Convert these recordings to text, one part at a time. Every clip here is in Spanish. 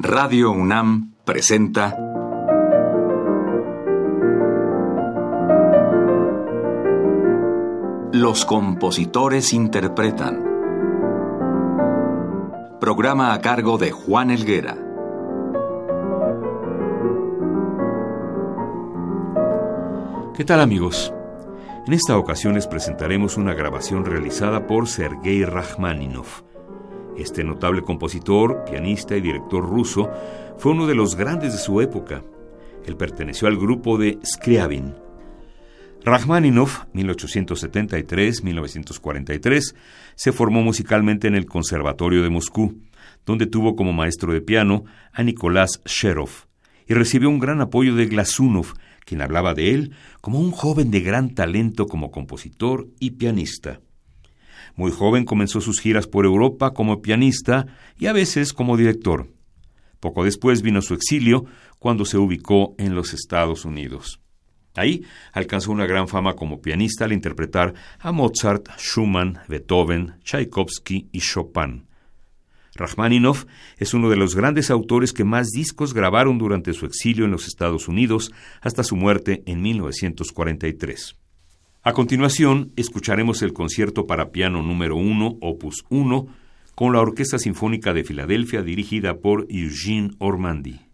Radio UNAM presenta Los compositores interpretan. Programa a cargo de Juan Elguera. ¿Qué tal amigos? En esta ocasión les presentaremos una grabación realizada por Sergei Rachmaninov este notable compositor, pianista y director ruso fue uno de los grandes de su época. Él perteneció al grupo de Scriabin. Rachmaninoff, 1873-1943, se formó musicalmente en el Conservatorio de Moscú, donde tuvo como maestro de piano a Nicolás Sherov y recibió un gran apoyo de Glasunov, quien hablaba de él como un joven de gran talento como compositor y pianista. Muy joven comenzó sus giras por Europa como pianista y a veces como director. Poco después vino su exilio cuando se ubicó en los Estados Unidos. Ahí alcanzó una gran fama como pianista al interpretar a Mozart, Schumann, Beethoven, Tchaikovsky y Chopin. Rachmaninoff es uno de los grandes autores que más discos grabaron durante su exilio en los Estados Unidos hasta su muerte en 1943. A continuación, escucharemos el concierto para piano número 1, opus 1, con la Orquesta Sinfónica de Filadelfia dirigida por Eugene Ormandy.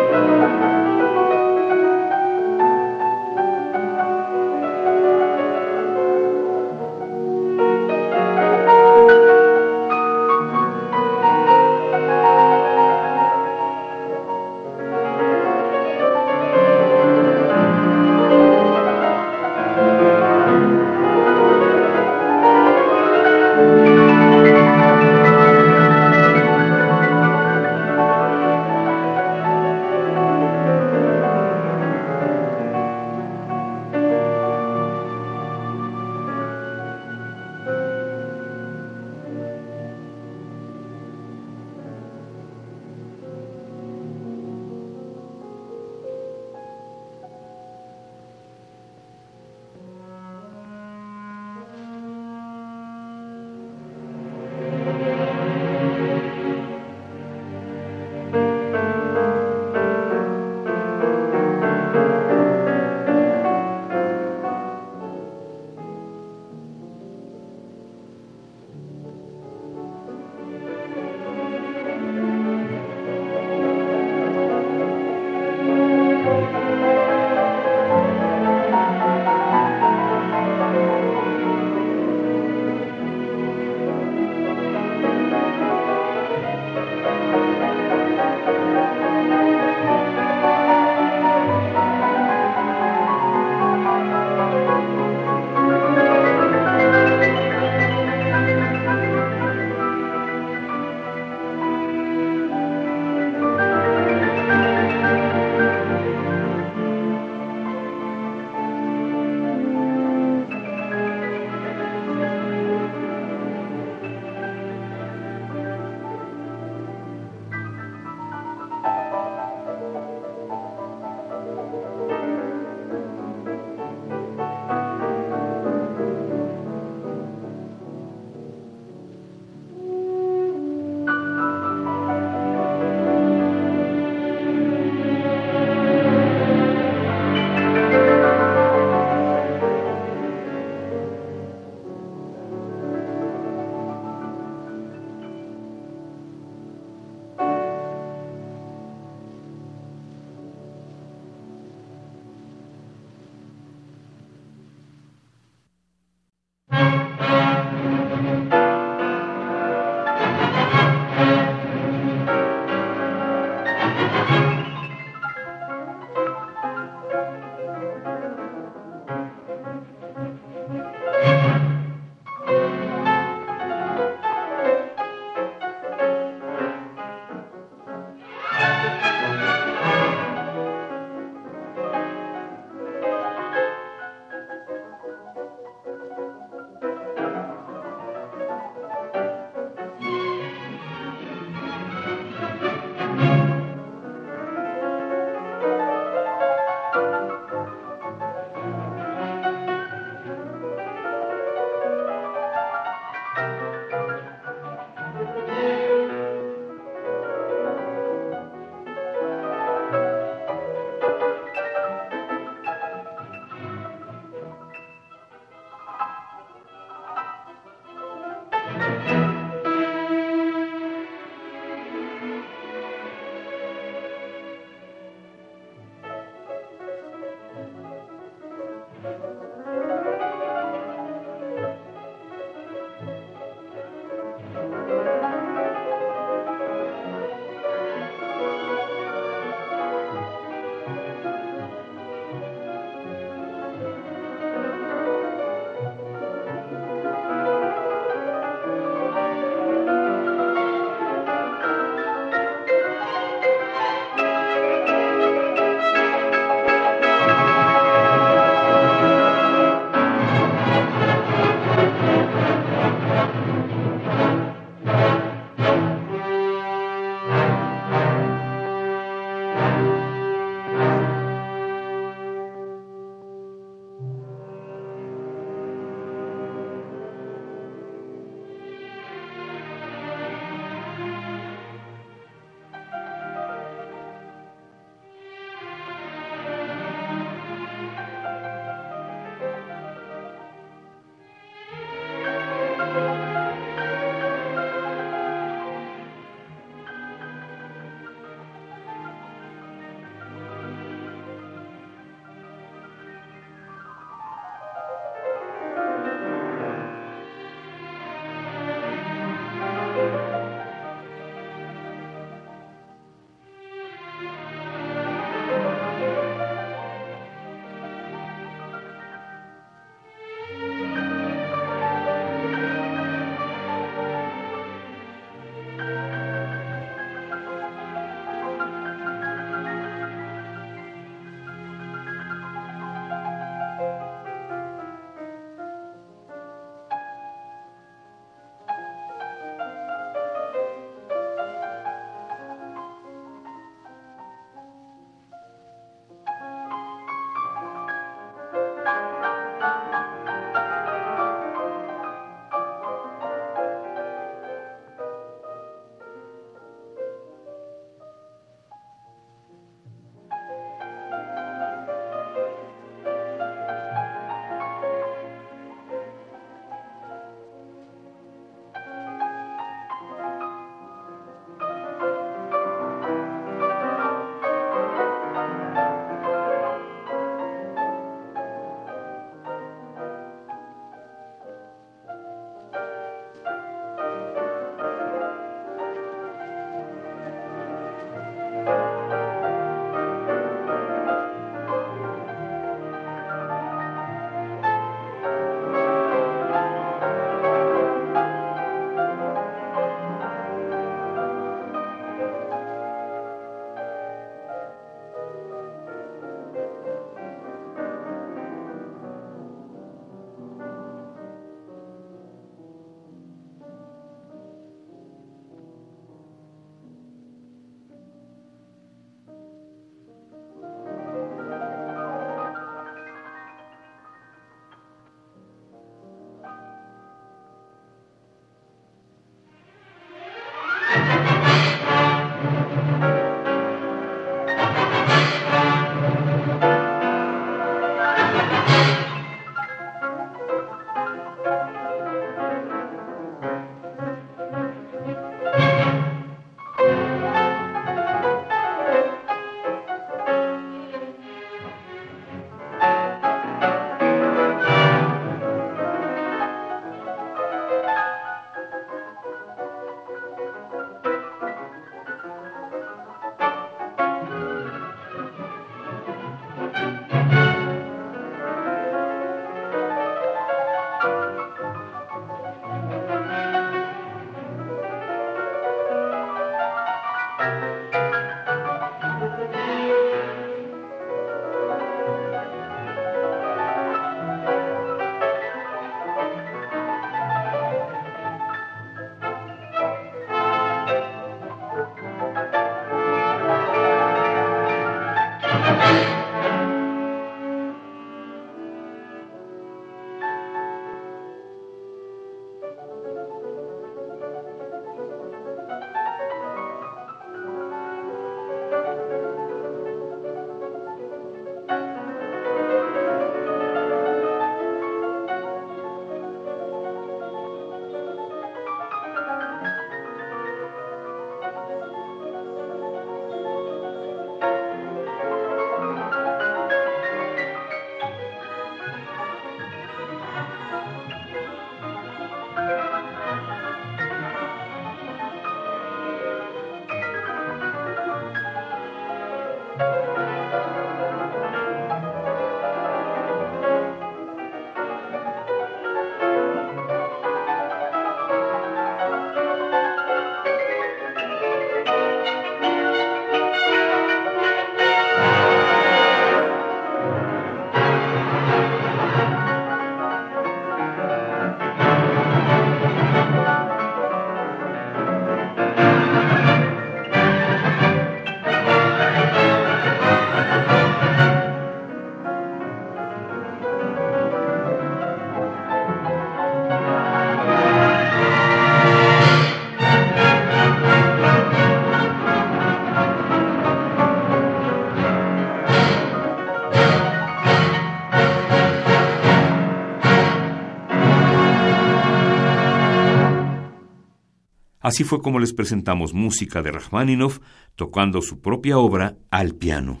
Así fue como les presentamos música de Rachmaninoff tocando su propia obra al piano.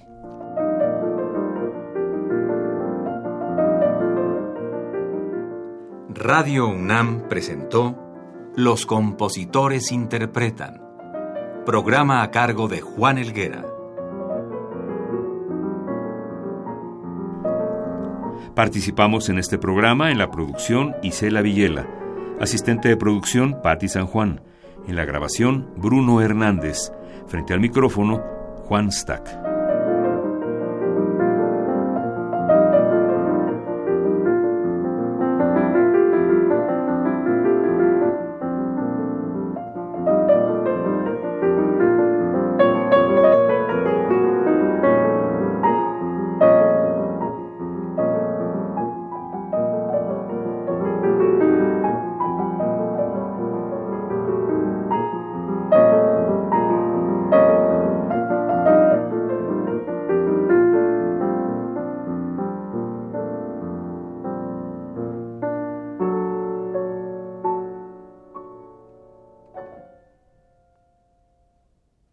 Radio UNAM presentó Los compositores interpretan, programa a cargo de Juan Elguera. Participamos en este programa en la producción Isela Villela, asistente de producción Patti San Juan, en la grabación Bruno Hernández, frente al micrófono Juan Stack.